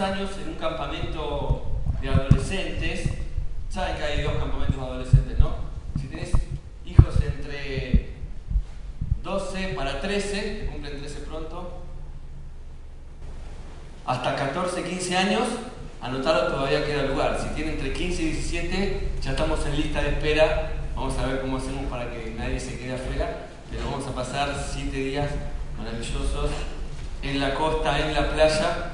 Años, en un campamento de adolescentes, saben que hay dos campamentos de adolescentes, ¿no? Si tenés hijos entre 12 para 13, que cumplen 13 pronto, hasta 14, 15 años, anotarlo todavía queda lugar. Si tienen entre 15 y 17, ya estamos en lista de espera. Vamos a ver cómo hacemos para que nadie se quede afuera, pero vamos a pasar 7 días maravillosos en la costa, en la playa,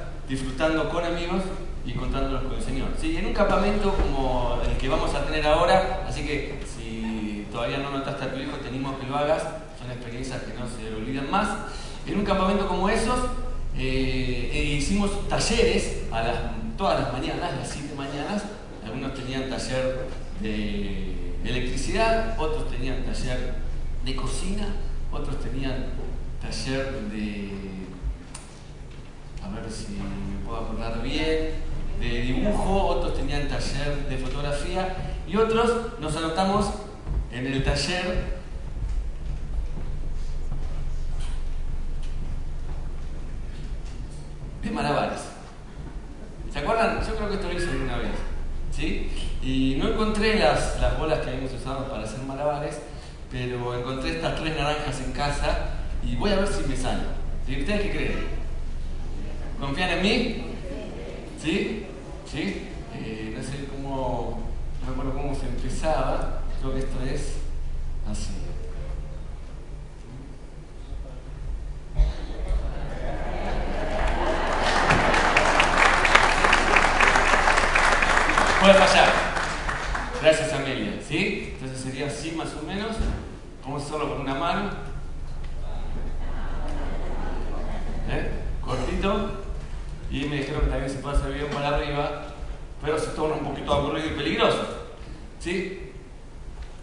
con amigos y contándonos con el Señor. Sí, en un campamento como el que vamos a tener ahora, así que si todavía no notaste a tu hijo, te animo a que lo hagas, son experiencias que no se olvidan más. En un campamento como esos, eh, eh, hicimos talleres a todas las mañanas, las 7 mañanas, algunos tenían taller de electricidad, otros tenían taller de cocina, otros tenían taller de a ver si me puedo acordar bien, de dibujo, otros tenían taller de fotografía y otros nos anotamos en el taller de malabares. ¿Se acuerdan? Yo creo que esto lo hice alguna vez. ¿Sí? Y no encontré las, las bolas que habíamos usado para hacer malabares, pero encontré estas tres naranjas en casa y voy a ver si me sale. ¿Sí? ¿Ustedes qué creen? ¿Confían en mí? ¿Sí? ¿Sí? Eh, no sé cómo, no me acuerdo cómo se empezaba, creo que esto es así. Puede fallar. Gracias Amelia, ¿sí? Entonces sería así más o menos. Vamos a hacerlo con una mano. ¿Eh? Cortito. Y me dijeron que también se puede hacer bien para arriba, pero se torna un poquito aburrido y peligroso. ¿Sí?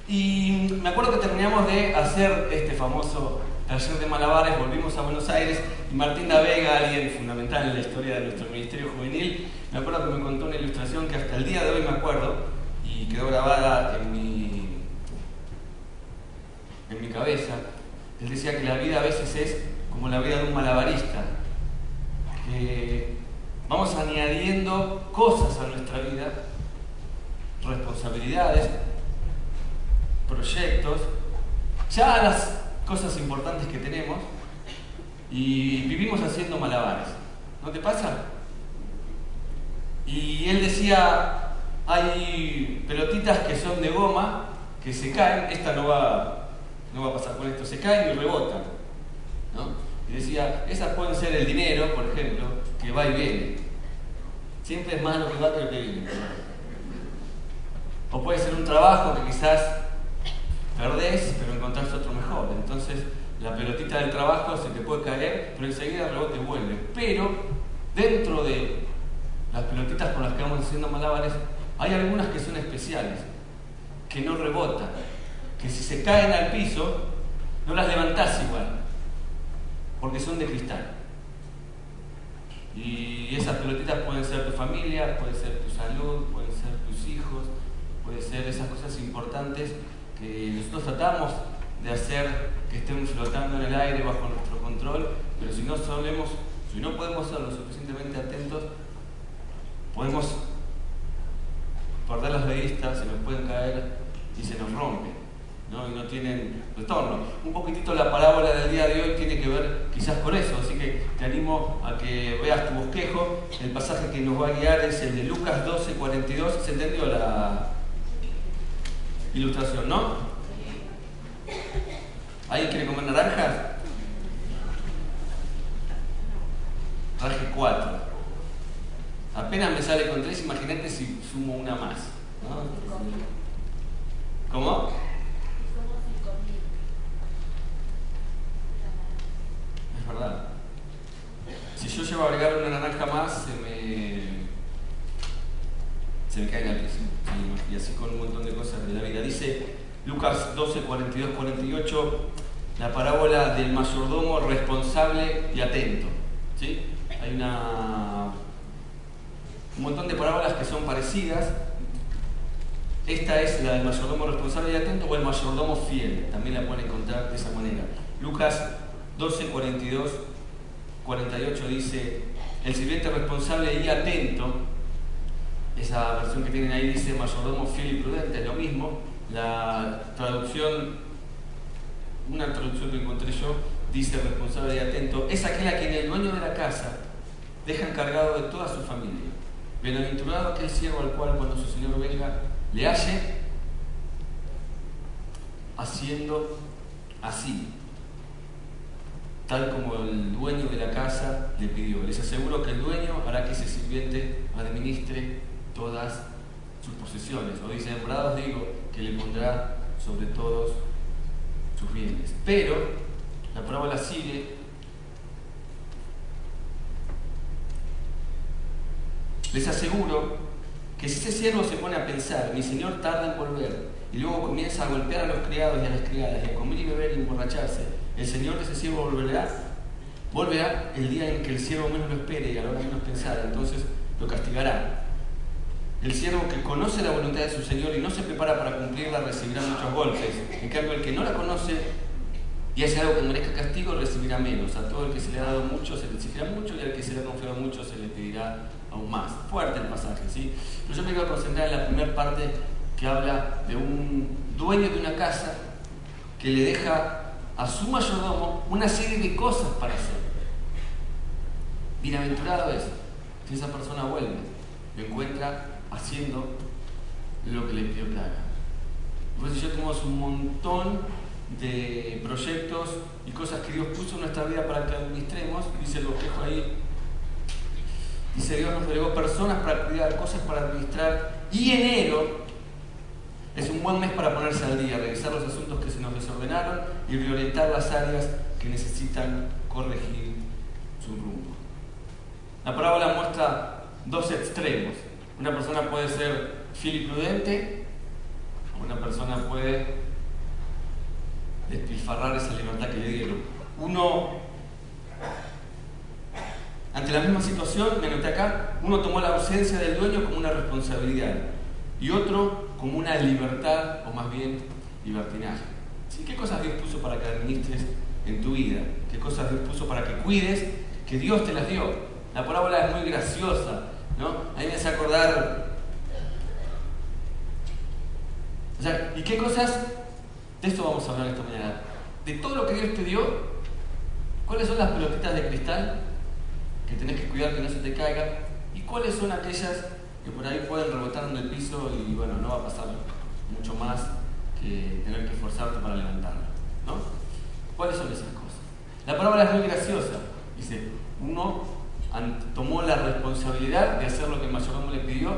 Y me acuerdo que terminamos de hacer este famoso taller de malabares, volvimos a Buenos Aires y Martín da Vega, alguien fundamental en la historia de nuestro Ministerio Juvenil, me acuerdo que me contó una ilustración que hasta el día de hoy me acuerdo y quedó grabada en mi, en mi cabeza. Él decía que la vida a veces es como la vida de un malabarista, que vamos añadiendo cosas a nuestra vida, responsabilidades, proyectos, ya las cosas importantes que tenemos y vivimos haciendo malabares. ¿No te pasa? Y él decía, hay pelotitas que son de goma, que se caen, esta no va, no va a pasar con esto, se caen y rebotan. Y decía, esas pueden ser el dinero, por ejemplo, que va y viene. Siempre es más lo que va que lo que viene. O puede ser un trabajo que quizás perdés, pero encontrás otro mejor. Entonces, la pelotita del trabajo se te puede caer, pero enseguida el rebote vuelve. Pero, dentro de las pelotitas con las que vamos haciendo malabares, hay algunas que son especiales, que no rebotan, que si se caen al piso, no las levantás igual, porque son de cristal. Y esas pelotitas pueden ser tu familia, puede ser tu salud, pueden ser tus hijos, puede ser esas cosas importantes que nosotros tratamos de hacer que estén flotando en el aire bajo nuestro control, pero si no solemos, si no podemos ser lo suficientemente atentos, podemos perderlas de vista, se nos pueden caer y se nos rompen. ¿No? y no tienen retorno. Un poquitito la parábola del día de hoy tiene que ver quizás con eso, así que te animo a que veas tu bosquejo. El pasaje que nos va a guiar es el de Lucas 12, 42. ¿Se entendió la ilustración, no? ¿Alguien quiere comer naranjas? Traje 4. Apenas me sale con 3, imagínate si sumo una más. ¿no? ¿Cómo? verdad. Si yo llevo a agregar una naranja más, se me, se le caen al piso. Y así con un montón de cosas de la vida. Dice Lucas 12, 42, 48, la parábola del mayordomo responsable y atento. ¿sí? Hay una, un montón de parábolas que son parecidas. Esta es la del mayordomo responsable y atento o el mayordomo fiel. También la pueden encontrar de esa manera. Lucas 12, 42, 48 dice, el sirviente responsable y atento, esa versión que tienen ahí dice mayordomo fiel y prudente, es lo mismo. La traducción, una traducción que encontré yo, dice responsable y atento, es aquel a quien el dueño de la casa deja encargado de toda su familia. Bienaventurado aquel siervo al cual cuando su señor venga le halle haciendo así, tal como el dueño de la casa le pidió. Les aseguro que el dueño hará que ese sirviente administre todas sus posesiones. O dice, en verdad os digo que le pondrá sobre todos sus bienes. Pero la parábola sigue. Les aseguro que si ese siervo se pone a pensar, mi señor tarda en volver, y luego comienza a golpear a los criados y a las criadas, y a comer y beber y emborracharse, el señor de ese siervo volverá, volverá el día en que el siervo menos lo espere y a hora menos pensar, entonces lo castigará. El siervo que conoce la voluntad de su Señor y no se prepara para cumplirla recibirá muchos golpes. En cambio, el que no la conoce y hace algo que merezca castigo recibirá menos. A todo el que se le ha dado mucho se le exigirá mucho y al que se le ha confiado mucho se le pedirá aún más. Fuerte el pasaje, ¿sí? Pero yo me a concentrar en la primera parte que habla de un dueño de una casa que le deja a su mayordomo una serie de cosas para hacer. Bienaventurado es si esa persona vuelve, lo encuentra haciendo lo que le pidió que haga. Pues yo tenemos un montón de proyectos y cosas que Dios puso en nuestra vida para que administremos, dice el bosquejo ahí, dice Dios nos delegó personas para cuidar, cosas para administrar, y enero es un buen mes para ponerse al día, revisar los asuntos que se nos desordenaron y reorientar las áreas que necesitan corregir su rumbo. La parábola muestra dos extremos. Una persona puede ser fiel y prudente, una persona puede despilfarrar esa libertad que le dieron. Uno, ante la misma situación, me noté acá, uno tomó la ausencia del dueño como una responsabilidad y otro como una libertad o más bien libertinaje. ¿Sí? ¿Qué cosas Dios puso para que administres en tu vida? ¿Qué cosas Dios puso para que cuides? Que Dios te las dio. La parábola es muy graciosa, ¿no? A me hace acordar... O sea, ¿y qué cosas? De esto vamos a hablar esta mañana. De todo lo que Dios te dio, ¿cuáles son las pelotitas de cristal que tenés que cuidar que no se te caigan? ¿Y cuáles son aquellas que por ahí pueden rebotar en el piso y bueno, no va a pasar mucho más que tener que esforzarte para levantarlo. ¿no? ¿Cuáles son esas cosas? La palabra es muy graciosa. Dice, uno tomó la responsabilidad de hacer lo que el mayordomo le pidió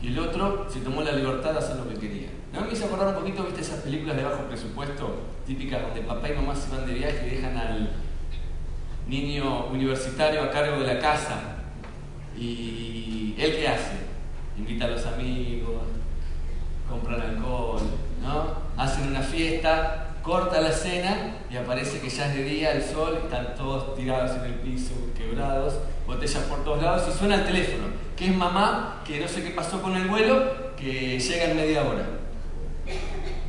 y el otro se tomó la libertad de hacer lo que quería. ¿No me hice acordar un poquito, viste, esas películas de bajo presupuesto típicas donde papá y mamá se van de viaje y dejan al niño universitario a cargo de la casa? ¿Y él qué hace? Invita a los amigos, compran alcohol, ¿no? Hacen una fiesta, corta la cena y aparece que ya es de día, el sol, están todos tirados en el piso, quebrados, botellas por todos lados y suena el teléfono, que es mamá, que no sé qué pasó con el vuelo, que llega en media hora.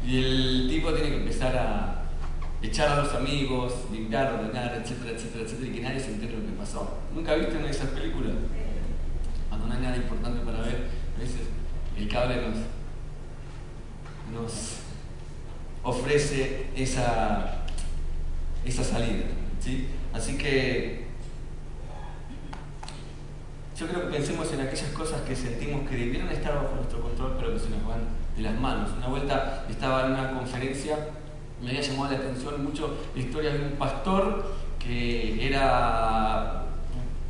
Y el tipo tiene que empezar a echar a los amigos, limpiar, ordenar, etcétera, etcétera, etcétera, y que nadie se entere lo que pasó. ¿Nunca viste una de esas películas? Cuando no hay nada importante para ver, veces el cable nos, ofrece esa, esa salida. ¿sí? Así que yo creo que pensemos en aquellas cosas que sentimos que debieron estar bajo nuestro control, pero que se nos van de las manos. Una vuelta estaba en una conferencia, me había llamado la atención mucho la historia de un pastor que era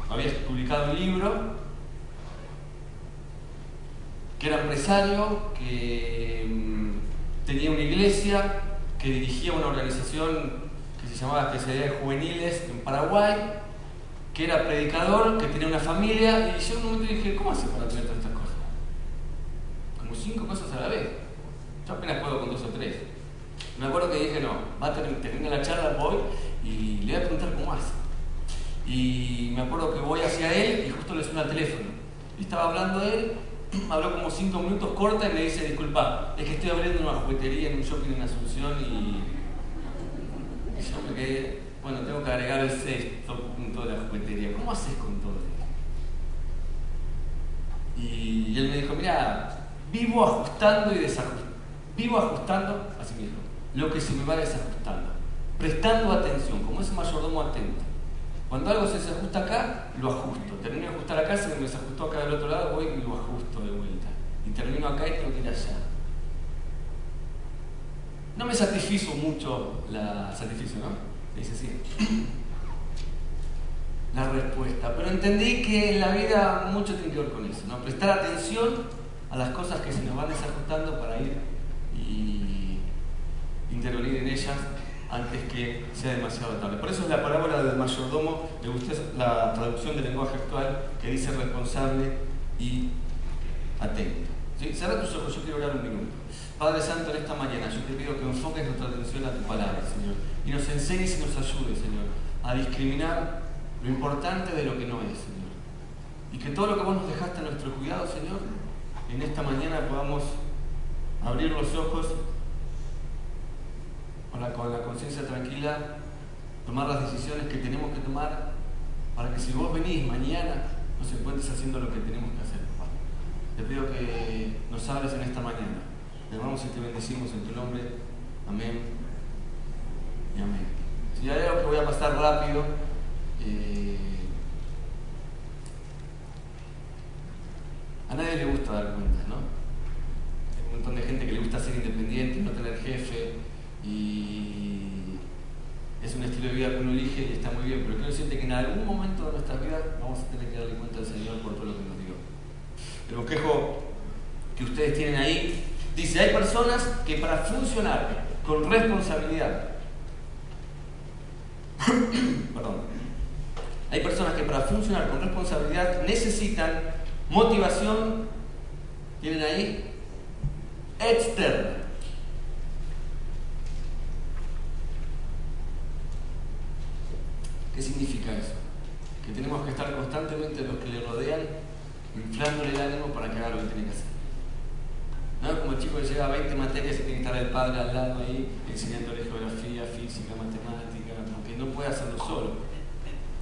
había publicado un libro que era empresario, que mm, tenía una iglesia, que dirigía una organización que se llamaba Especialidades Juveniles en Paraguay, que era predicador, que tenía una familia, y yo en un momento dije, ¿cómo hace para tener todas estas cosas? Como cinco cosas a la vez. Yo apenas puedo con dos o tres. Me acuerdo que dije, no, va a terminar la charla, voy y le voy a preguntar cómo hace. Y me acuerdo que voy hacia él y justo le suena el teléfono. Y estaba hablando de él habló como cinco minutos corta y me dice, disculpa, es que estoy abriendo una juguetería en un shopping en Asunción y, y yo me quedé, bueno, tengo que agregar el sexto punto de la juguetería. ¿Cómo haces con todo esto? Y él me dijo, mira, vivo ajustando y desajustando. Vivo ajustando, así mismo, lo que se me va desajustando. Prestando atención, como ese mayordomo atento. Cuando algo se desajusta acá, lo ajusto. Termino de ajustar acá, se me desajustó acá del otro lado, voy y lo ajusto de vuelta. Y termino acá y tengo que ir allá. No me satisfizo mucho la satisficio, ¿no? Dice sí. La respuesta. Pero entendí que en la vida mucho tiene que ver con eso, ¿no? Prestar atención a las cosas que se nos van desajustando para ir y intervenir en ellas antes que sea demasiado tarde. Por eso es la parábola del mayordomo, me gusta la traducción del lenguaje actual que dice responsable y atento. ¿Sí? Cerra tus ojos, yo quiero orar un minuto. Padre Santo, en esta mañana yo te pido que enfoques nuestra atención a tu palabra, Señor, y nos enseñes y nos ayudes, Señor, a discriminar lo importante de lo que no es, Señor. Y que todo lo que vos nos dejaste a nuestro cuidado, Señor, en esta mañana podamos abrir los ojos para con la conciencia tranquila tomar las decisiones que tenemos que tomar para que si vos venís mañana nos encuentres haciendo lo que tenemos que hacer. Te pido que nos hables en esta mañana. Te amamos y te bendecimos en tu nombre. Amén y amén. Si hay algo que voy a pasar rápido, eh, a nadie le gusta dar cuentas, ¿no? Hay un montón de gente que le gusta ser independiente, no tener jefe, un estilo de vida que uno elige y está muy bien, pero quiero decirte que en algún momento de nuestra vida vamos a tener que darle cuenta al Señor por todo lo que nos dio. El bosquejo que ustedes tienen ahí dice, hay personas que para funcionar con responsabilidad, perdón, hay personas que para funcionar con responsabilidad necesitan motivación, tienen ahí, externa. ¿Qué significa eso? Que tenemos que estar constantemente los que le rodean inflándole el ánimo para que haga lo que tiene que hacer. ¿No? Como el chico que llega a 20 materias y tiene que estar el padre al lado ahí enseñándole geografía, física, matemática, porque no puede hacerlo solo.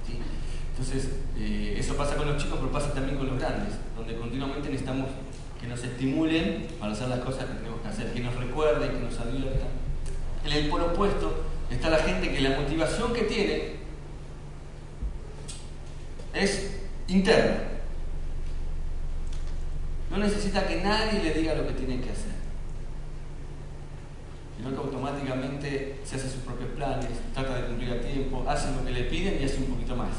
Entonces, eh, eso pasa con los chicos, pero pasa también con los grandes, donde continuamente necesitamos que nos estimulen para hacer las cosas que tenemos que hacer, que nos recuerden, que nos adviertan. En el polo opuesto está la gente que la motivación que tiene es interna. No necesita que nadie le diga lo que tiene que hacer. Sino que automáticamente se hace sus propios planes, trata de cumplir a tiempo, hace lo que le piden y hace un poquito más.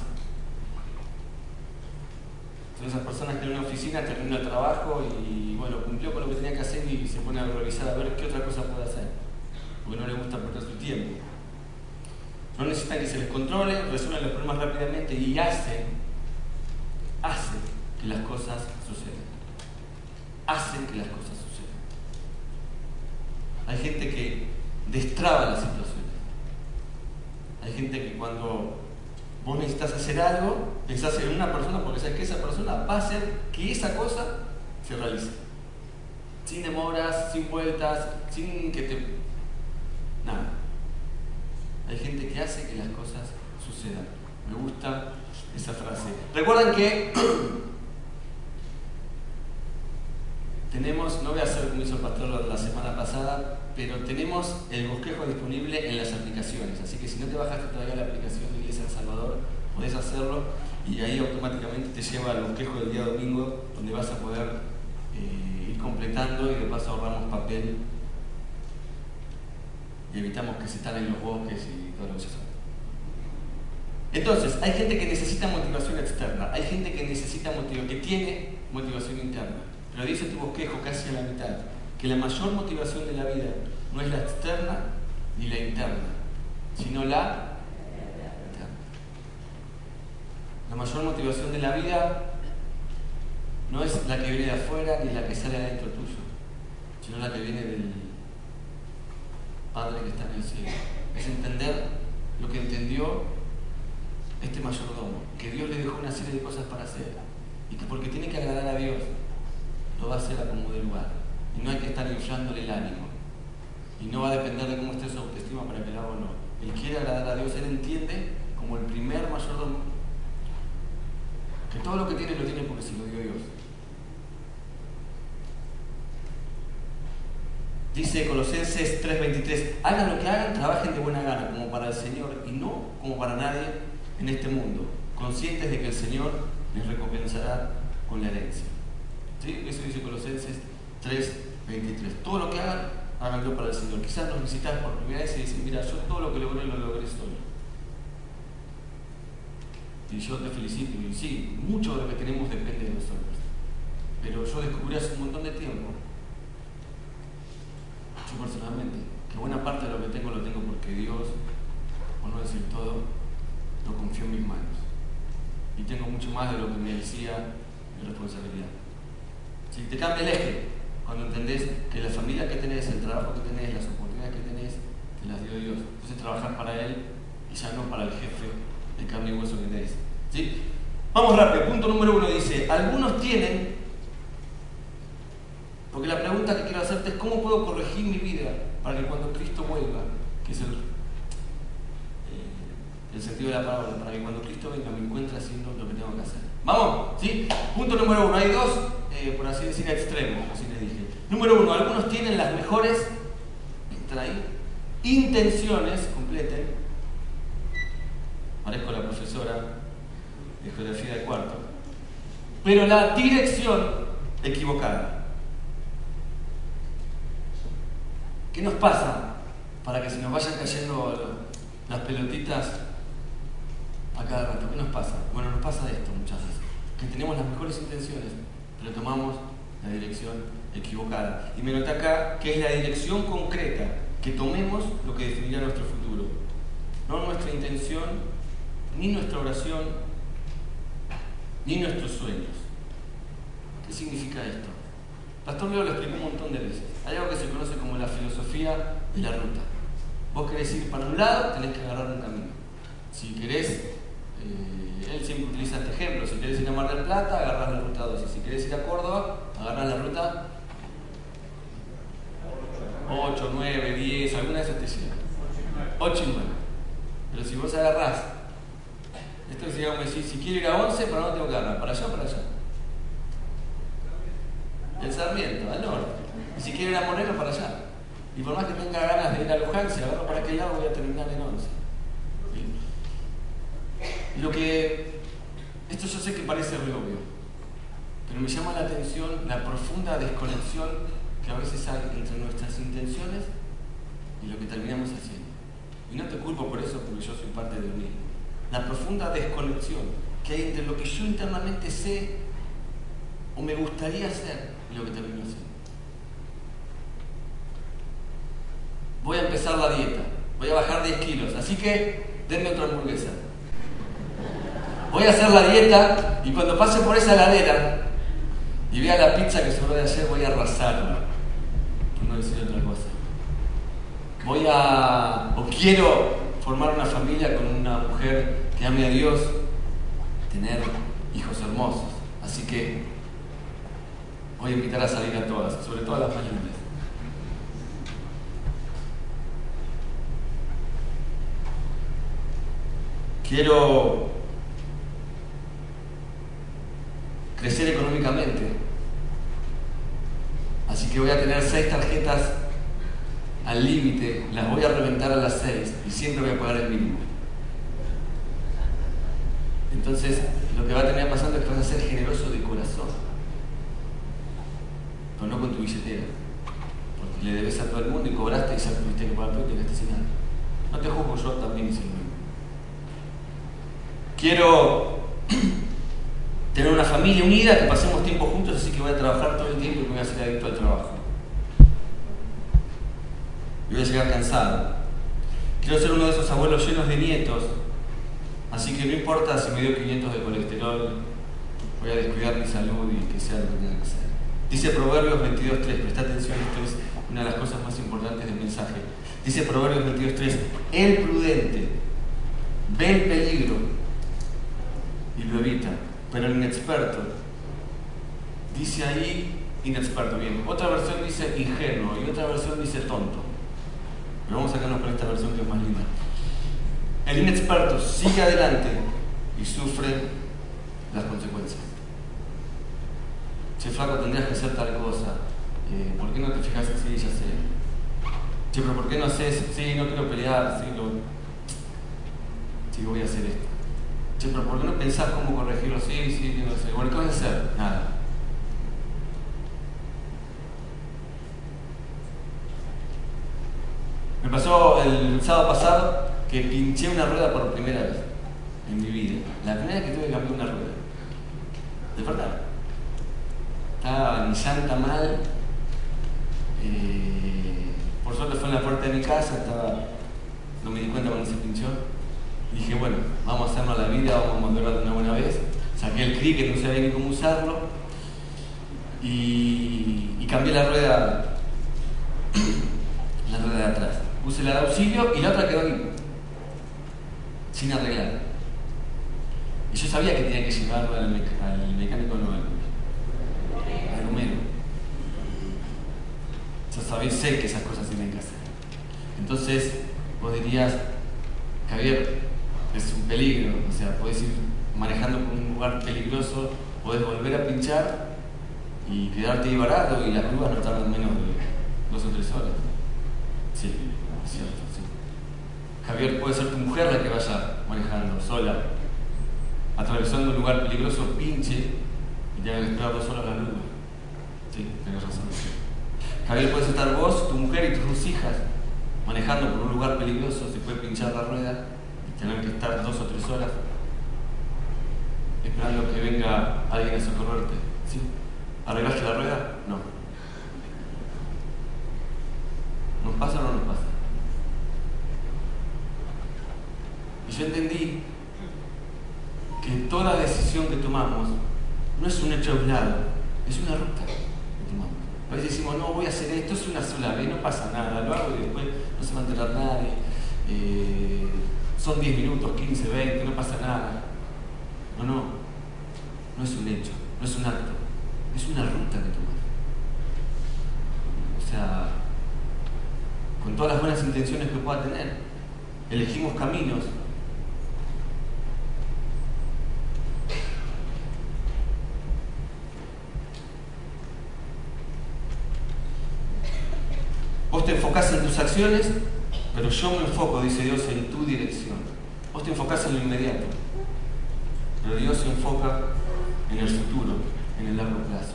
Son esas personas que en una oficina termina el trabajo y bueno, cumplió con lo que tenía que hacer y se pone a revisar a ver qué otra cosa puede hacer. Porque no le gusta perder su tiempo. No necesitan que se les controle, resuelven los problemas rápidamente y hacen hace que las cosas sucedan. Hacen que las cosas sucedan. Hay gente que destraba las situaciones. Hay gente que cuando vos necesitas hacer algo, pensás en una persona porque sabes que esa persona va a hacer que esa cosa se realice. Sin demoras, sin vueltas, sin que te... Nada. Hay gente que hace que las cosas sucedan. Me gusta esa frase. Recuerden que tenemos, no voy a hacer como hizo el pastor la semana pasada, pero tenemos el bosquejo disponible en las aplicaciones. Así que si no te bajaste todavía la aplicación de Iglesia El Salvador, podés hacerlo y ahí automáticamente te lleva al bosquejo del día domingo, donde vas a poder eh, ir completando y de paso ahorramos papel y evitamos que se instalen los bosques y todo lo que se. Entonces, hay gente que necesita motivación externa, hay gente que necesita motivación, que tiene motivación interna. Pero dice tu bosquejo casi a la mitad, que la mayor motivación de la vida no es la externa ni la interna, sino la interna. La mayor motivación de la vida no es la que viene de afuera ni la que sale adentro tuyo, sino la que viene del Padre que está en el cielo. Es entender lo que entendió este mayordomo, que Dios le dejó una serie de cosas para hacer y que porque tiene que agradar a Dios, lo va a hacer a como de lugar. Y no hay que estar inflándole el ánimo. Y no va a depender de cómo esté su autoestima para que o no. Él quiere agradar a Dios, él entiende como el primer mayordomo que todo lo que tiene lo tiene porque se lo dio Dios. Dice Colosenses 3:23, hagan lo que hagan, trabajen de buena gana, como para el Señor y no como para nadie en este mundo, conscientes de que el Señor les recompensará con la herencia. Eso dice Colosenses 3:23. Todo lo que hagan, háganlo para el Señor. Quizás nos visitas por primera vez y dicen, mira, yo todo lo que logré lo logré solo. Y yo te felicito, y sí, mucho de lo que tenemos depende de nosotros. Pero yo descubrí hace un montón de tiempo yo personalmente, que buena parte de lo que tengo lo tengo porque Dios, por no decir todo, lo confió en mis manos. Y tengo mucho más de lo que me decía mi responsabilidad. Si te cambia el eje, cuando entendés que la familia que tenés, el trabajo que tenés, las oportunidades que tenés, te las dio Dios. Entonces trabajar para Él y ya no para el jefe de carne y hueso que tenés. ¿Sí? Vamos rápido. Punto número uno dice, algunos tienen porque la pregunta que quiero hacerte es cómo puedo corregir mi vida para que cuando Cristo vuelva, que es el, eh, el sentido de la palabra, para que cuando Cristo venga me encuentre haciendo lo que tengo que hacer. Vamos, ¿sí? Punto número uno. Hay dos, eh, por así decir, extremos, así les dije. Número uno, algunos tienen las mejores. Intenciones, completen. Parezco la profesora de geografía de cuarto. Pero la dirección equivocada. ¿Qué nos pasa para que se nos vayan cayendo las pelotitas a cada rato? ¿Qué nos pasa? Bueno, nos pasa esto muchas veces, que tenemos las mejores intenciones, pero tomamos la dirección equivocada. Y me nota acá que es la dirección concreta, que tomemos lo que definirá nuestro futuro. No nuestra intención, ni nuestra oración, ni nuestros sueños. ¿Qué significa esto? Pastor Leo lo explicó un montón de veces. Hay algo que se conoce como la filosofía de la ruta. Vos querés ir para un lado, tenés que agarrar un camino. Si querés, eh, él siempre utiliza este ejemplo, si querés ir a Mar del Plata, agarrás la ruta 2. Y si querés ir a Córdoba, agarrás la ruta 8, 9, 10, alguna de esas te sirve. 8 y 9. Pero si vos agarrás, esto es digamos decir, si quiero ir a 11, ¿para dónde tengo que agarrar? ¿Para allá o para allá? El Sarmiento, al norte. Y si quiero ir a Moreno, para allá. Y por más que tenga ganas de ir a Luján, si agarro para aquel lado, voy a terminar en 11. Lo que. Esto yo sé que parece re obvio, pero me llama la atención la profunda desconexión que a veces hay entre nuestras intenciones y lo que terminamos haciendo. Y no te culpo por eso, porque yo soy parte del mismo. La profunda desconexión que hay entre lo que yo internamente sé o me gustaría hacer y lo que termino haciendo. Voy a empezar la dieta, voy a bajar 10 kilos, así que denme otra hamburguesa. Voy a hacer la dieta y cuando pase por esa ladera y vea la pizza que sobró de ayer, voy a arrasarla. Por no decir otra cosa. Voy a, o quiero formar una familia con una mujer que ame a Dios, tener hijos hermosos. Así que voy a invitar a salir a todas, sobre todo a las mayores. Quiero crecer económicamente. Así que voy a tener seis tarjetas al límite, las voy a reventar a las seis y siempre voy a pagar el mínimo. Entonces, lo que va a terminar pasando es que vas a ser generoso de corazón, pero no con tu billetera, porque le debes a todo el mundo y cobraste y ya tuviste que pagar todo y te sin nada. No te juzgo, yo también hice lo mismo. Quiero tener una familia unida, que pasemos tiempo juntos, así que voy a trabajar todo el tiempo y me voy a hacer adicto al trabajo. Y voy a llegar cansado. Quiero ser uno de esos abuelos llenos de nietos, así que no importa si me dio 500 de colesterol, voy a descuidar mi salud y que sea lo que tenga que ser. Dice Proverbios 22.3, presta atención, esto es una de las cosas más importantes del mensaje. Dice Proverbios 22.3, el prudente ve el peligro y lo evita, pero el inexperto dice ahí inexperto, bien. Otra versión dice ingenuo y otra versión dice tonto. Pero vamos a sacarnos con esta versión que es más linda. El inexperto sigue adelante y sufre las consecuencias. Che, flaco, tendrías que hacer tal cosa. Eh, ¿Por qué no te fijas así? Ya sé. Che, pero ¿por qué no haces? Sí, no quiero pelear. Sí, lo... sí voy a hacer esto. Che, pero ¿por qué no pensás cómo corregirlo? Sí, sí, no sé. Bueno, ¿qué vas a hacer? Nada. Me pasó el sábado pasado que pinché una rueda por primera vez en mi vida. La primera vez que tuve que cambiar una rueda. De verdad. Estaba mi santa mal. Eh, por suerte fue en la puerta de mi casa, estaba, no me di cuenta cuando se pinchó. Dije, bueno, vamos a hacernos la vida, vamos a de una buena vez. Saqué el que no sabía ni cómo usarlo. Y, cambié la rueda, la rueda de atrás. Puse la de auxilio y la otra quedó ahí, sin arreglar. Y yo sabía que tenía que llevarlo al, mecánico nuevo, al Romero. Yo sabía, sé que esas cosas tienen que hacer. Entonces, vos dirías, Javier, es un peligro, o sea, podés ir manejando por un lugar peligroso, podés volver a pinchar y quedarte ahí varado y las grúas no tardan menos de dos o tres horas. Sí. Cierto, sí. Javier puede ser tu mujer la que vaya manejando sola, atravesando un lugar peligroso, pinche y te hagan esperar dos horas la luz. Sí, tenés razón. Javier puedes estar vos, tu mujer y tus dos hijas manejando por un lugar peligroso, se puede pinchar la rueda tener que estar dos o tres horas esperando que venga alguien a socorrerte. ¿Sí? ¿Arreglaste la rueda? No. ¿Nos pasa o no nos pasa? Y yo entendí que toda decisión que tomamos no es un hecho aislado, es una ruta. A veces decimos, no, voy a hacer esto, es una sola vez, no pasa nada, lo hago y después no se va a enterar nadie. Eh, son 10 minutos, 15, 20, no pasa nada. No, no, no es un hecho, no es un acto, es una ruta que tomamos. O sea, con todas las buenas intenciones que pueda tener, elegimos caminos Vos te enfocás en tus acciones, pero yo me enfoco, dice Dios, en tu dirección. Vos te enfocás en lo inmediato, pero Dios se enfoca en el futuro, en el largo plazo.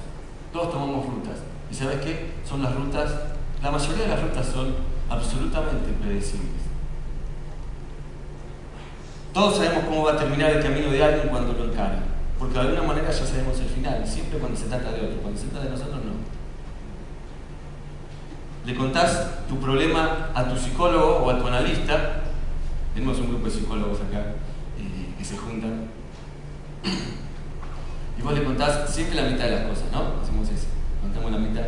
Todos tomamos rutas. ¿Y sabes qué? Son las rutas, la mayoría de las rutas son absolutamente predecibles. Todos sabemos cómo va a terminar el camino de alguien cuando lo encara, porque de alguna manera ya sabemos el final, siempre cuando se trata de otro, cuando se trata de nosotros no le contás tu problema a tu psicólogo o a tu analista, tenemos un grupo de psicólogos acá eh, que se juntan, y vos le contás siempre la mitad de las cosas, ¿no? Hacemos eso, contamos la mitad.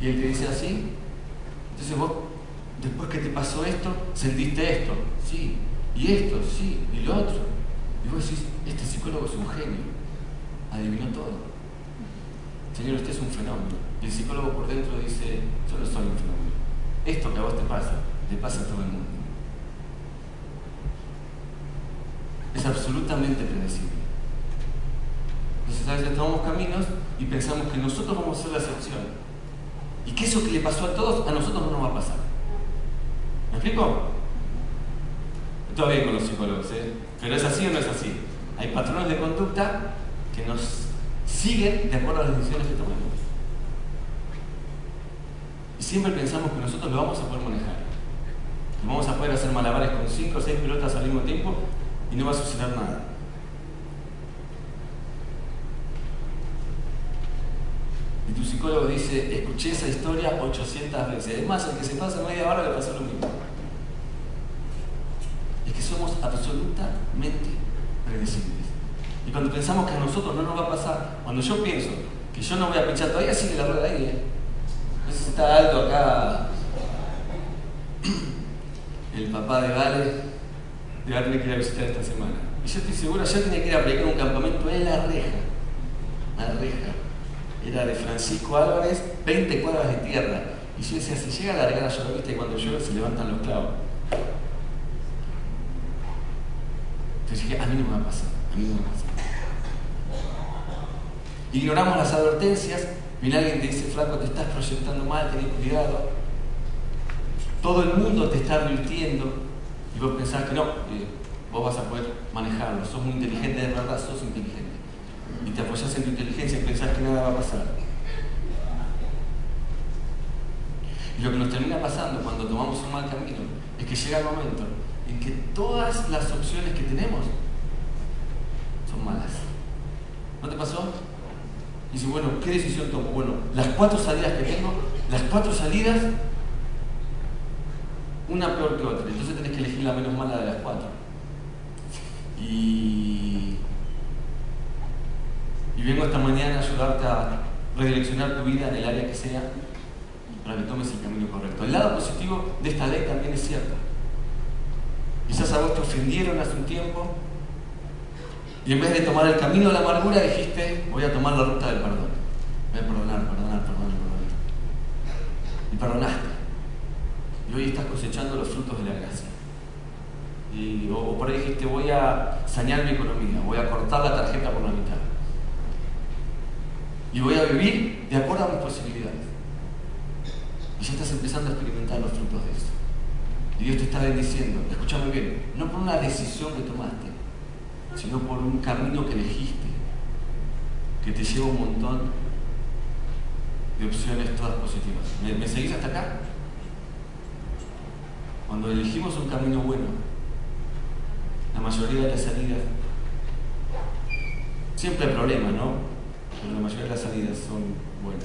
Y él te dice así, entonces vos, después que te pasó esto, sentiste esto, sí, y esto, sí, y lo otro. Y vos decís, este psicólogo es un genio, adivinó todo. Señor, usted es un fenómeno. Y el psicólogo por dentro dice, yo no soy un fenómeno. Esto que a vos te pasa, le pasa a todo el mundo. Es absolutamente predecible. Entonces a veces tomamos caminos y pensamos que nosotros vamos a ser la excepción. Y que eso que le pasó a todos, a nosotros no nos va a pasar. ¿Me explico? Todo bien con los psicólogos, ¿eh? Pero es así o no es así. Hay patrones de conducta que nos siguen de acuerdo a las decisiones que tomamos. Siempre pensamos que nosotros lo vamos a poder manejar. Que vamos a poder hacer malabares con 5 o 6 pelotas al mismo tiempo y no va a suceder nada. Y tu psicólogo dice, escuché esa historia 800 veces. Es más, el que se pasa media hora le pasa lo mismo. Es que somos absolutamente predecibles. Y cuando pensamos que a nosotros no nos va a pasar, cuando yo pienso que yo no voy a pinchar, todavía sigue la rueda ahí. Está alto acá. El papá de Vale de darle que ir a visitar esta semana. Y yo estoy seguro, yo tenía que ir a predicar un campamento en la reja. La reja. era de Francisco Álvarez, 20 cuadras de tierra. Y yo decía, si llega a largar a llover, viste, cuando llueve se levantan los clavos. Entonces dije, a mí no me va a pasar, a mí no me va a pasar. Ignoramos las advertencias, viene alguien te dice, flaco, te estás proyectando mal, ten cuidado. Todo el mundo te está advirtiendo y vos pensás que no, vos vas a poder manejarlo, sos muy inteligente, de verdad sos inteligente. Y te apoyás en tu inteligencia y pensás que nada va a pasar. Y lo que nos termina pasando cuando tomamos un mal camino es que llega el momento en que todas las opciones que tenemos son malas. ¿No te pasó? Y dice, bueno, ¿qué decisión tomo? Bueno, las cuatro salidas que tengo, las cuatro salidas, una peor que otra. Entonces tenés que elegir la menos mala de las cuatro. Y, y vengo esta mañana a ayudarte a redireccionar tu vida en el área que sea para que tomes el camino correcto. El lado positivo de esta ley también es cierto. Quizás a vos te ofendieron hace y en vez de tomar el camino de la amargura dijiste, voy a tomar la ruta del perdón. Voy a perdonar, perdonar, perdonar, perdonar. Y perdonaste. Y hoy estás cosechando los frutos de la gracia. O, por ahí dijiste, voy a sanear mi economía, voy a cortar la tarjeta por la mitad. Y voy a vivir de acuerdo a mis posibilidades. Y ya estás empezando a experimentar los frutos de eso. Y Dios te está bendiciendo, escúchame bien, no por una decisión que tomaste, sino por un camino que elegiste, que te lleva un montón de opciones todas positivas. ¿Me, ¿Me seguís hasta acá? Cuando elegimos un camino bueno, la mayoría de las salidas, siempre hay problemas, ¿no? Pero la mayoría de las salidas son buenas.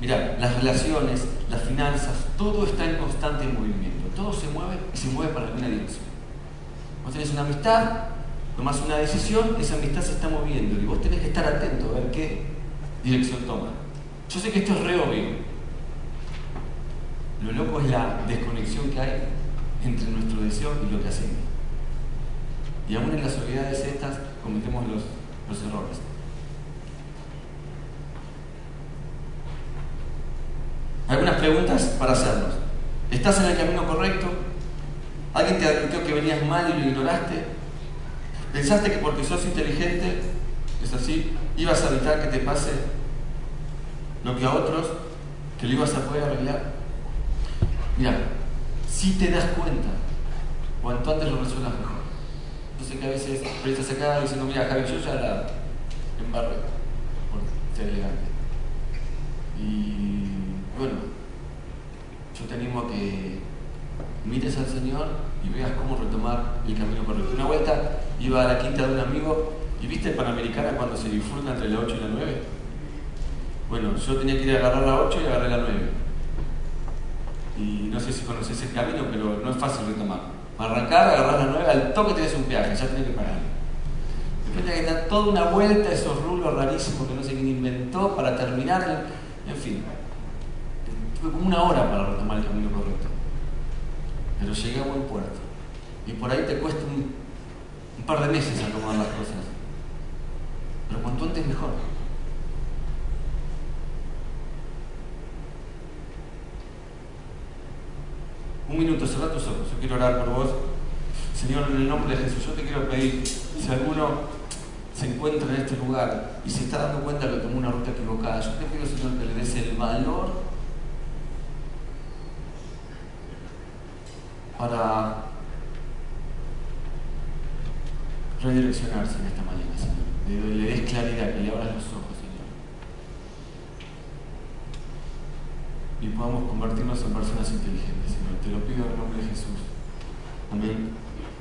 Mira, las relaciones, las finanzas, todo está en constante movimiento. Todo se mueve y se mueve para alguna dirección. Vos tenés una amistad, tomás una decisión, esa amistad se está moviendo y vos tenés que estar atento a ver qué dirección toma. Yo sé que esto es re obvio. Lo loco es la desconexión que hay entre nuestro deseo y lo que hacemos. Y aún en las soledades estas cometemos los, los errores. Algunas preguntas para hacernos. ¿Estás en el camino correcto? ¿Alguien te advirtió que venías mal y lo ignoraste? ¿Pensaste que porque sos inteligente, es así, ibas a evitar que te pase lo que a otros, que lo ibas a poder arreglar? Mira, si te das cuenta, cuanto antes lo resuelvas mejor. Sé que a veces estás acá diciendo, mira, Javi, yo ya la embarré por ser elegante. Y bueno, yo te animo a que mires al Señor y veas cómo retomar el camino correcto. Una vuelta iba a la quinta de un amigo y viste el Panamericana cuando se disfruta entre la 8 y la 9. Bueno, yo tenía que ir a agarrar la 8 y agarré la 9. Y no sé si conoces el camino, pero no es fácil retomar. Para arrancar, agarrar la 9, al toque tenés un peaje, ya tenés que pagar. Después tenés que dar toda una vuelta, esos rulos rarísimos que no sé quién inventó para terminar. En fin, tuve como una hora para retomar el camino correcto. Pero llegué a buen puerto. Y por ahí te cuesta un, par de meses a tomar las cosas. Pero cuanto antes mejor. Un minuto, cerra tus ojos. Yo quiero orar por vos. Señor, en el nombre de Jesús, yo te quiero pedir, si alguno se encuentra en este lugar y se está dando cuenta que tomó una ruta equivocada, yo te pido, Señor, que le des el valor para redireccionarse en esta mañana, Señor. Le, des claridad, que le abras los ojos, Señor. Y podamos convertirnos en personas inteligentes, Señor. Te lo pido en el nombre de Jesús. Amén.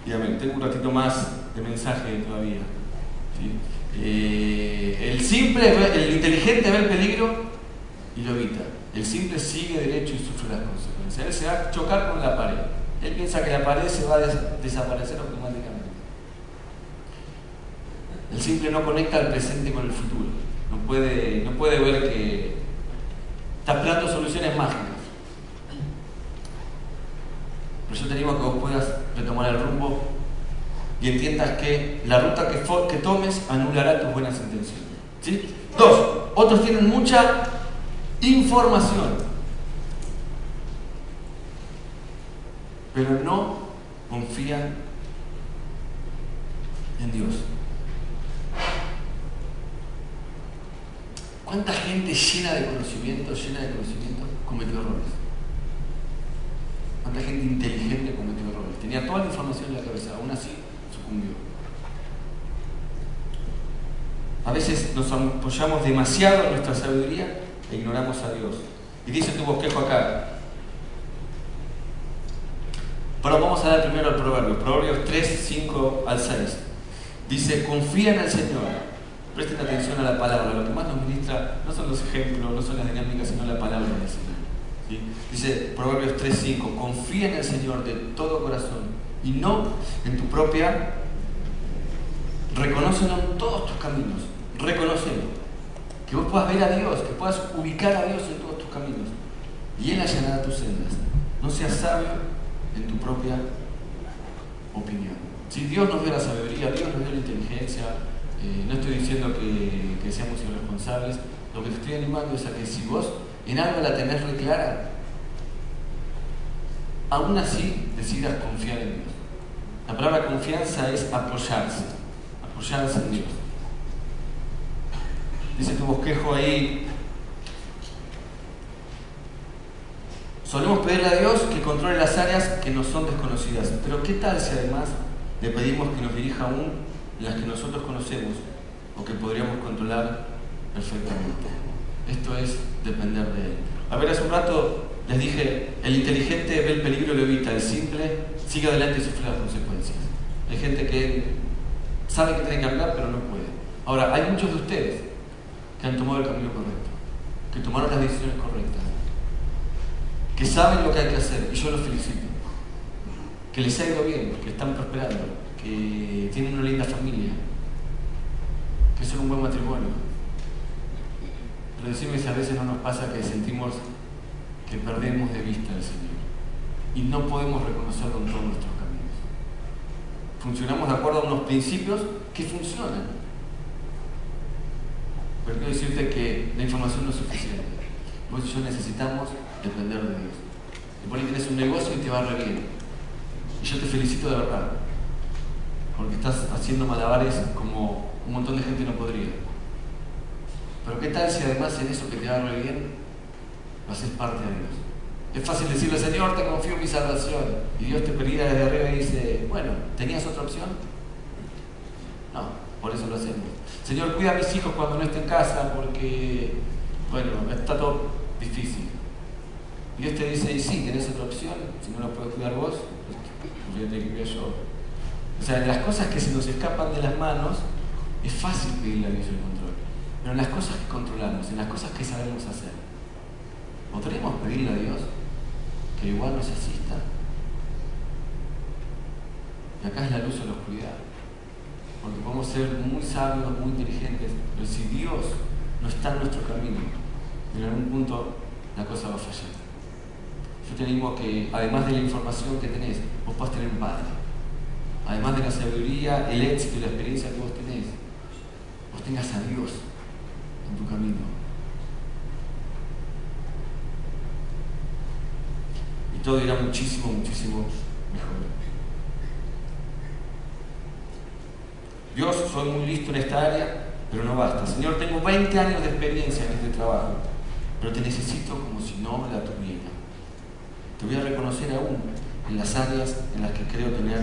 Y amén. Tengo un ratito más de mensaje todavía. Eh, el simple, el inteligente ve el peligro y lo evita. El simple sigue derecho y sufre las consecuencias. Él se va a chocar con la pared. Él piensa que la pared se va a des desaparecer automáticamente. El simple no conecta el presente con el futuro. No puede, no puede ver que está esperando soluciones mágicas. Pero yo te animo a que vos puedas retomar el rumbo y entiendas que la ruta que, que tomes anulará tus buenas intenciones. ¿Sí? Dos, Otros tienen mucha información, pero no confían en Dios. ¿Cuánta gente llena de conocimiento, llena de conocimiento, cometió errores? ¿Cuánta gente inteligente cometió errores? Tenía toda la información en la cabeza, aún así sucumbió. A veces nos apoyamos demasiado en nuestra sabiduría e ignoramos a Dios. Y dice tu bosquejo acá. A dar primero al proverbio. Proverbios 3, 5 al 6. Dice, confía en el Señor. Presten atención a la palabra. Lo que más nos ministra no son los ejemplos, no son las dinámicas, sino la palabra del Señor. Dice Proverbios 3, 5. Confía en el Señor de todo corazón y no en tu propia. Reconócelo en todos tus caminos. Reconócelo que vos puedas ver a Dios, que puedas ubicar a Dios en todos tus caminos. Y Él allanará tus sendas. No seas sabio en tu propia opinión. Si Dios nos dio la sabiduría, Dios nos dio la inteligencia, eh, no estoy diciendo que, que, seamos irresponsables, lo que te estoy animando es a que si vos en algo la tenés re clara, aún así decidas confiar en Dios. La palabra confianza es apoyarse, apoyarse en Dios. Dice tu bosquejo ahí. Solemos pedirle a Dios que controle las áreas que nos son desconocidas. Pero ¿qué tal si además le pedimos que nos dirija aún las que nosotros conocemos o que podríamos controlar perfectamente? Esto es depender de Él. A ver, hace un rato les dije, el inteligente ve el peligro y lo evita, el simple sigue adelante y sufre las consecuencias. Hay gente que sabe que tiene que hablar, pero no puede. Ahora, hay muchos de ustedes que han tomado el camino correcto, que tomaron las decisiones correctas, que saben lo que hay que hacer, y yo los felicito, que les ha ido bien, que están prosperando, que tienen una linda familia, que son un buen matrimonio. Pero decime si a veces no nos pasa que sentimos que perdemos de vista al Señor y no podemos reconocerlo en todos nuestros caminos. Funcionamos de acuerdo a unos principios que funcionan, pero quiero decirte que la información no es suficiente. Vos y yo necesitamos depender de Dios. Y por ahí tienes un negocio y te va re bien. Y yo te felicito de verdad. Porque estás haciendo malabares como un montón de gente no podría. Pero ¿qué tal si además en eso que te va re bien, lo haces parte de Dios? Es fácil decirle, Señor, te confío en mi salvación. Y Dios te pelea desde arriba y dice, bueno, ¿tenías otra opción? No, por eso lo hacemos. Señor, cuida a mis hijos cuando no esté en casa porque, bueno, está todo difícil. Y Dios te dice, y sí, tenés otra opción, si no lo puedes cuidar vos, pues que cuidar yo. O sea, en las cosas que se nos escapan de las manos, es fácil pedirle a Dios el control. Pero en las cosas que controlamos, en las cosas que sabemos hacer, ¿podríamos pedirle a Dios que igual nos asista? Y acá es la luz o la oscuridad porque podemos ser muy sabios, muy inteligentes, pero si Dios no está en nuestro camino, en algún punto la cosa va a fallar. Yo te digo que además de la información que tenés, vos podés tener un padre. Además de la sabiduría, el éxito y la experiencia que vos tenés, vos tengas a Dios en tu camino. Y todo irá muchísimo, muchísimo mejor. Dios, soy muy listo en esta área, pero no basta. Señor, tengo 20 años de experiencia en este trabajo, pero te necesito como si no la tuviera. Te voy a reconocer aún en las áreas en las que creo tener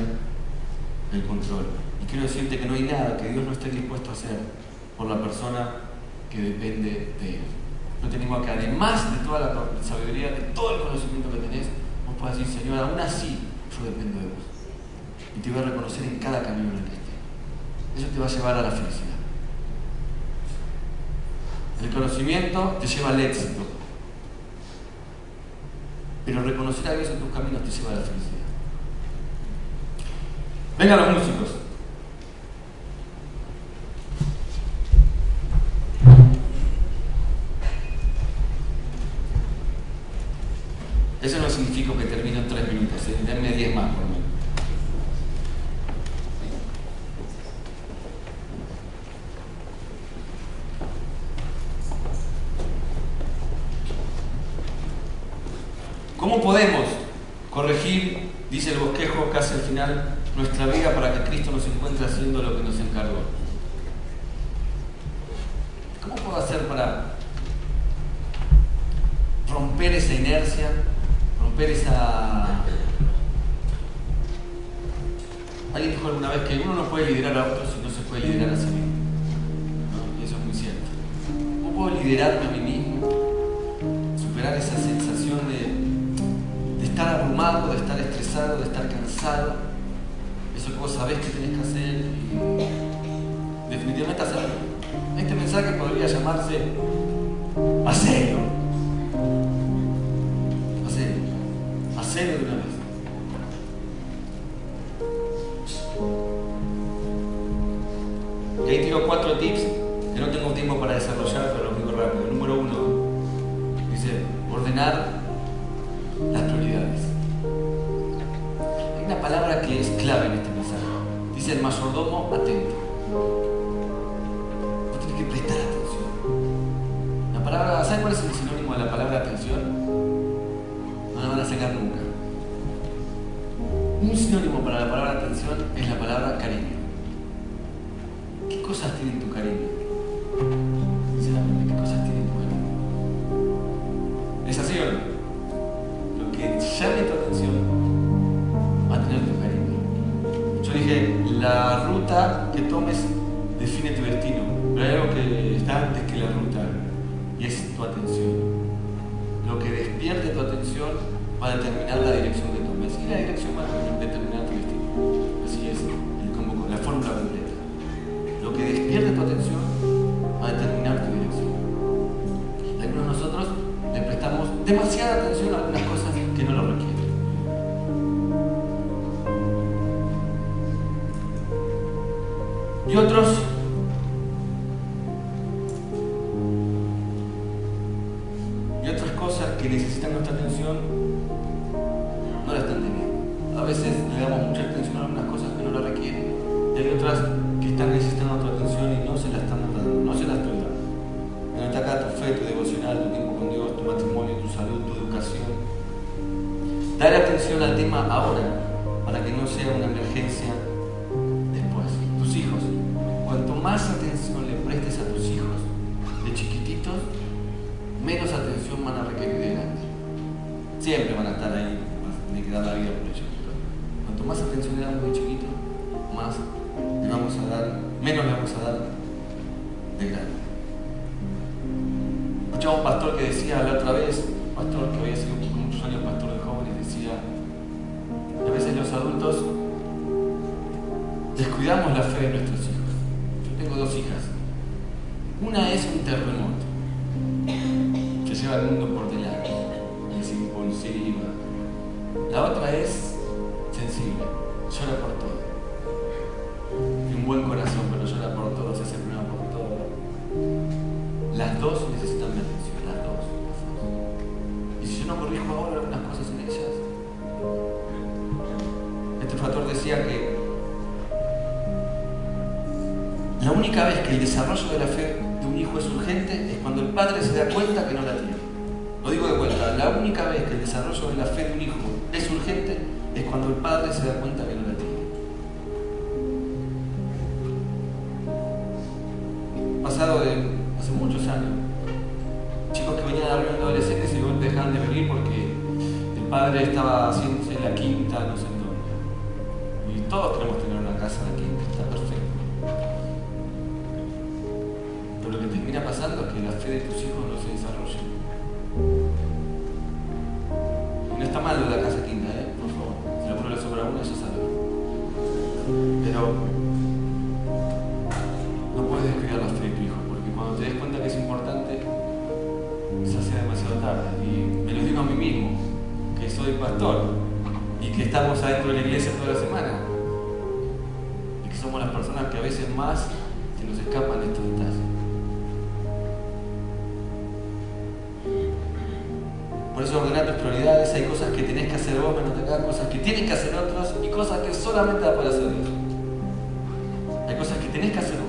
el control. Y quiero decirte que no hay nada que Dios no esté dispuesto a hacer por la persona que depende de Él. No tenemos que, además de toda la sabiduría, de todo el conocimiento que tenés, vos puedas decir, Señor, aún así yo dependo de vos. Y te voy a reconocer en cada camino en el que eso te va a llevar a la felicidad. El conocimiento te lleva al éxito. Pero reconocer a Dios en tus caminos te lleva a la felicidad. Vengan los músicos. Eso no significa que termine en tres minutos, ¿eh? denme diez más abrumado, de estar estresado, de estar cansado. Eso que vos sabés que tenés que hacer y definitivamente hacerlo. Este mensaje podría llamarse Hacelo. Hacelo de una vez. Mayordomo atento. Vos tenés que prestar atención. La palabra, ¿saben cuál es el sinónimo de la palabra atención? No la van a sacar nunca. Un sinónimo para la palabra atención es la palabra cariño. ¿Qué cosas tiene tu cariño? Tomes define tu destino, pero hay algo que está antes que la ruta y es tu atención. Lo que despierte tu atención va a determinar la veces le damos mucha atención a algunas cosas que no la requieren. Y hay otras que están necesitando nuestra atención y no se la están dando, no se las estoy dando. En acá tu fe, tu devocional, tu tiempo con Dios, tu matrimonio, tu salud, tu educación. Dar atención al tema ahora para que no sea una emergencia padre estaba haciéndose la quinta, no sé dónde. Y todos queremos tener una casa la quinta, está perfecto. Pero lo que termina pasando es que la fe de tus hijos no se desarrolla. Y no está mal la casa quinta, ¿eh? por favor. Si la pone la sobra una, ya sabe. Pero soy pastor y que estamos adentro de la iglesia toda la semana. Y que somos las personas que a veces más se nos escapan estos detalles. Por eso ordenar tus prioridades, hay cosas que tenés que hacer vos, menos acá, cosas que tienen que hacer otros y cosas que solamente la puede hacer Dios. Hay cosas que tenés que hacer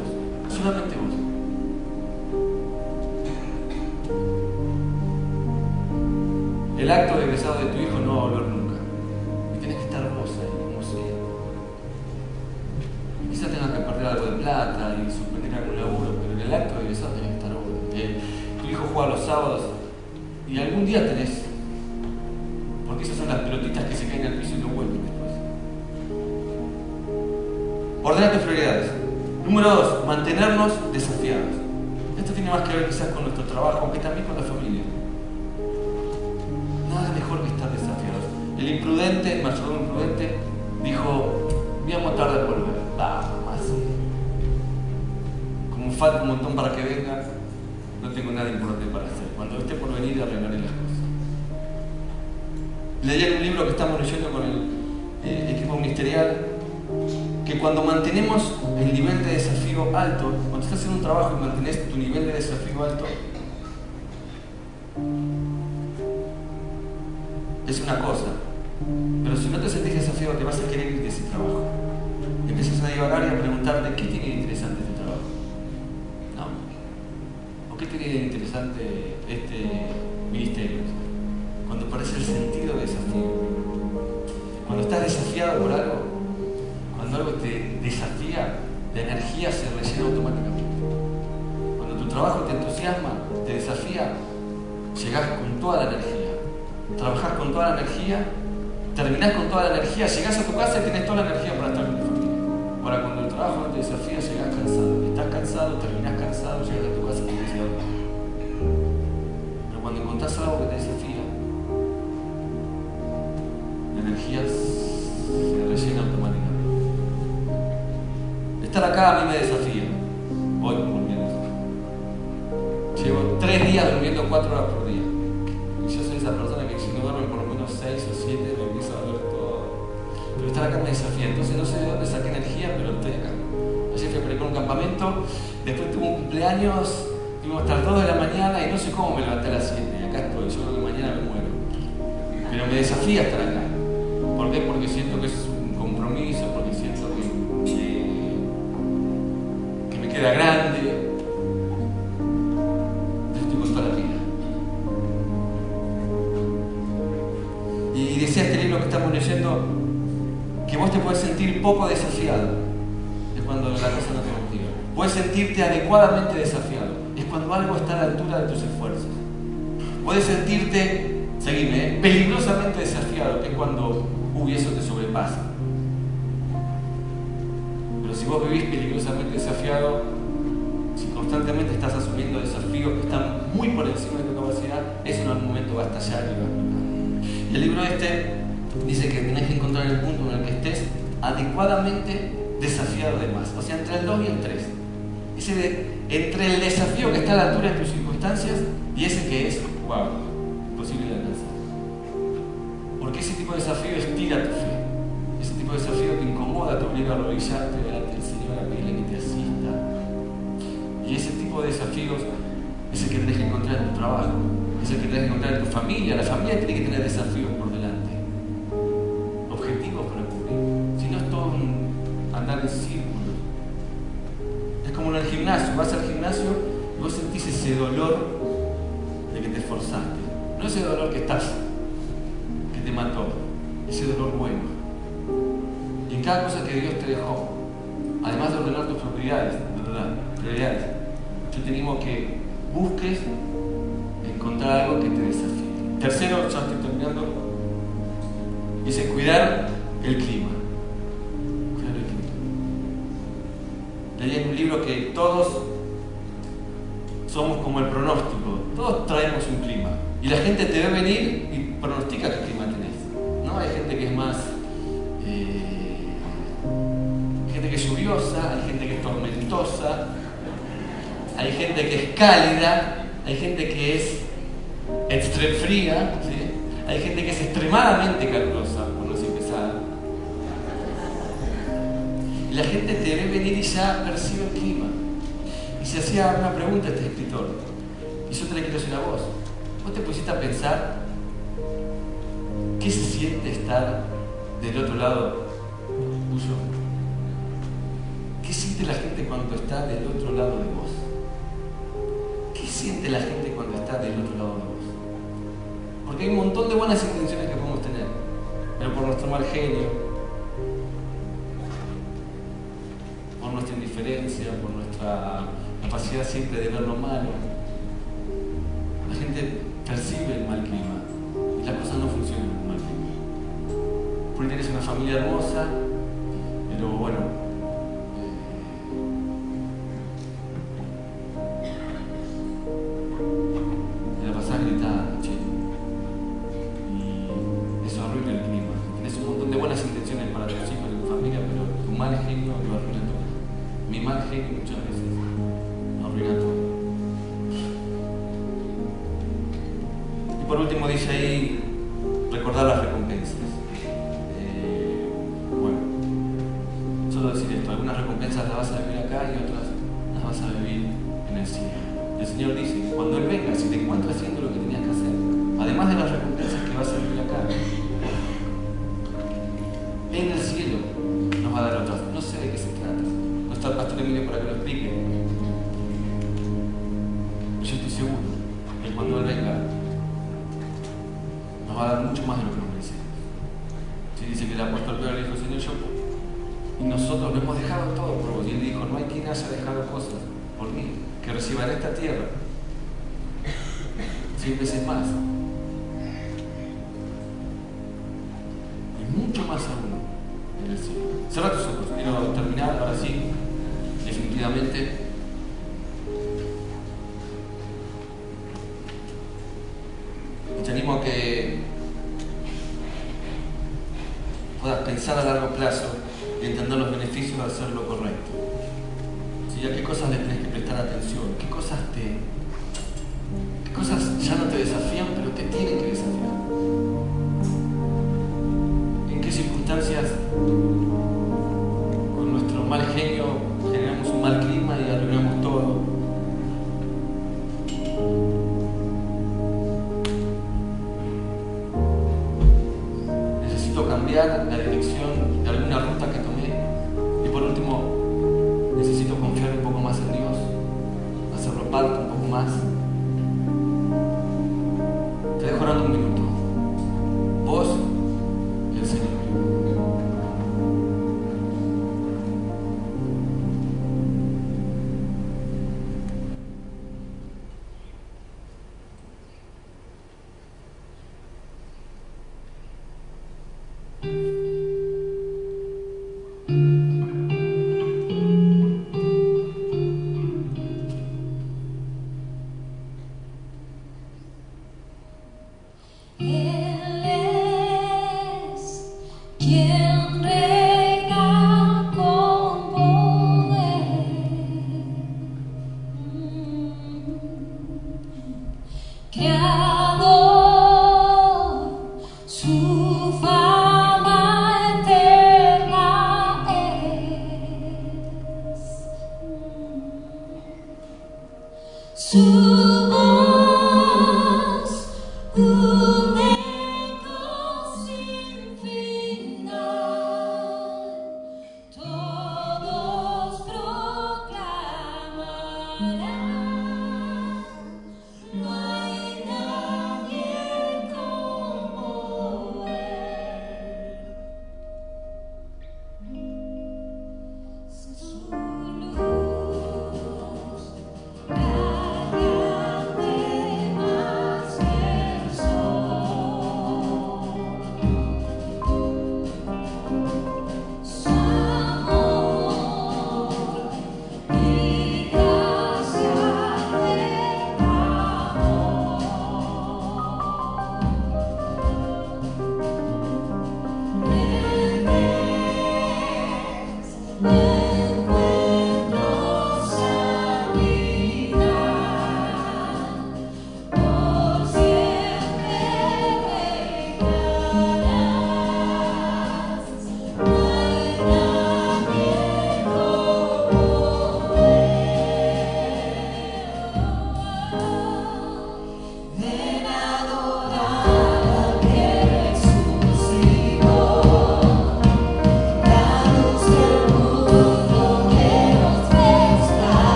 Leí un libro que estamos leyendo con el eh, equipo ministerial que cuando mantenemos el nivel de desafío alto, cuando estás haciendo un trabajo y mantienes tu nivel de desafío alto, es una cosa. Pero si no te sentís desafiado, te vas a querer ir de ese trabajo. Empiezas a divagar y a preguntarte, ¿qué tiene de interesante este trabajo? No. ¿O qué tiene de interesante este ministerio? Cuando aparece el sentido de desafío. Cuando estás desafiado por algo, cuando algo te desafía, la energía se rellena automáticamente. Cuando tu trabajo te entusiasma, te desafía, llegas con toda la energía. Trabajas con toda la energía, terminás con toda la energía, llegas a tu casa y tienes toda la energía para estar con tu familia. Ahora, cuando el trabajo no te desafía, llegas cansado. Estás cansado, terminás cansado, llegas a tu casa y tienes Pero cuando encontrás algo que te desafía, la energía se rellena automáticamente. Estar acá a mí me desafía. Hoy, por. Llevo tres días durmiendo cuatro horas por día. Y yo soy esa persona que si no duerme por lo menos seis o siete me empieza a ver todo. Pero estar acá me desafía. Entonces no sé de dónde saqué energía, pero estoy acá. Ayer fui a preparar un campamento, después tuve un cumpleaños, tuvimos hasta las 2 de la mañana y no sé cómo me levanté a las 7. Acá estoy, yo creo que mañana me muero. Pero me desafía estar acá. Y decía este libro que estamos leyendo que vos te puedes sentir poco desafiado. Es cuando la cosa no te motiva. Puedes sentirte adecuadamente desafiado. Es cuando algo está a la altura de tus esfuerzos. Puedes sentirte, seguime, peligrosamente desafiado, que es cuando, uy, eso te sobrepasa. Pero si vos vivís peligrosamente desafiado, si constantemente estás asumiendo desafíos que están muy por encima de tu capacidad, eso en algún momento va a estallar y va a El libro este dice que tenés que encontrar el punto en el que estés adecuadamente desafiado de más. O sea, entre el 2 y el 3. Ese entre el desafío que está a la altura de tus circunstancias y ese que es, wow, imposible de alcanzar. Porque ese tipo de desafío estira tu fe. Ese tipo de desafío te incomoda, te obliga a arrodillarte delante del Señor, a pedirle que te asista. Y ese tipo de desafíos es el que tenés que encontrar en tu trabajo, es el que tenés que encontrar en tu familia. La familia tiene que tener desafíos por delante, objetivos para cumplir. Si no es todo un andar en círculos. Es como en el gimnasio, vas al gimnasio y vos sentís ese dolor de que te esforzaste. No ese dolor que estás, que te mató, ese dolor bueno. Y en cada cosa que Dios te dejó, además de ordenar tus propiedades, ¿verdad? prioridades, yo te digo que busques que te. Tercero, ya estoy terminando, dice cuidar el clima. Cuidar el clima. Leí en un libro que todos somos como el pronóstico, todos traemos un clima. Y la gente te ve venir y pronostica qué clima tenés. ¿no? Hay gente que es más. Eh, hay gente que es lluviosa, hay gente que es tormentosa, hay gente que es cálida, hay gente que es extrem fría, hay gente que es extremadamente calurosa, por no decir pesada. La gente te ve venir y ya percibe el clima. Y se hacía una pregunta a este escritor, y yo te la quiero hacer a vos. ¿Vos te pusiste a pensar qué se siente estar del otro lado tuyo? ¿Qué siente la gente cuando está del otro lado de vos? ¿Qué siente la gente cuando está del otro lado de vos? Porque hay un montón de buenas intenciones que podemos tener, pero por nuestro mal genio, por nuestra indiferencia, por nuestra capacidad siempre de ver lo malo, la gente percibe el mal clima y las cosas no funcionan el mal clima. Por ahí tienes una familia hermosa, pero bueno, has dejado cosas por mí, que reciban esta tierra cien veces más.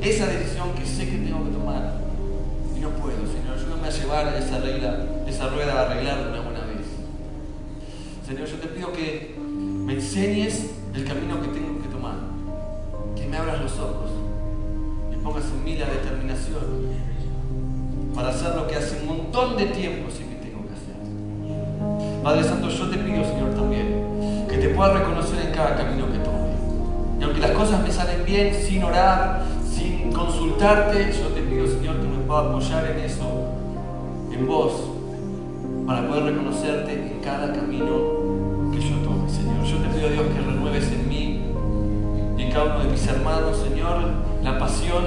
esa decisión que sé que tengo que tomar y no puedo, Señor. Ayúdame a llevar esa, regla, esa rueda a arreglar de una buena vez. Señor, yo te pido que me enseñes el camino que tengo que tomar, que me abras los ojos y pongas en mí la determinación para hacer lo que hace un montón de tiempo sé que tengo que hacer. Padre Santo, yo te pido, Señor, también que te pueda reconocer en cada camino que tome. Y aunque las cosas me salen bien sin orar, consultarte, yo te pido Señor que nos pueda apoyar en eso, en vos, para poder reconocerte en cada camino que yo tome, Señor. Yo te pido a Dios que renueves en mí y en cada uno de mis hermanos, Señor, la pasión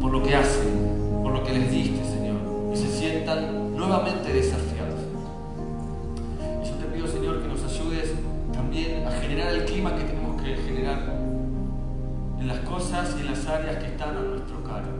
por lo que hacen, por lo que les diste, Señor, y se sientan nuevamente desafíos y en las áreas que están a nuestro cargo.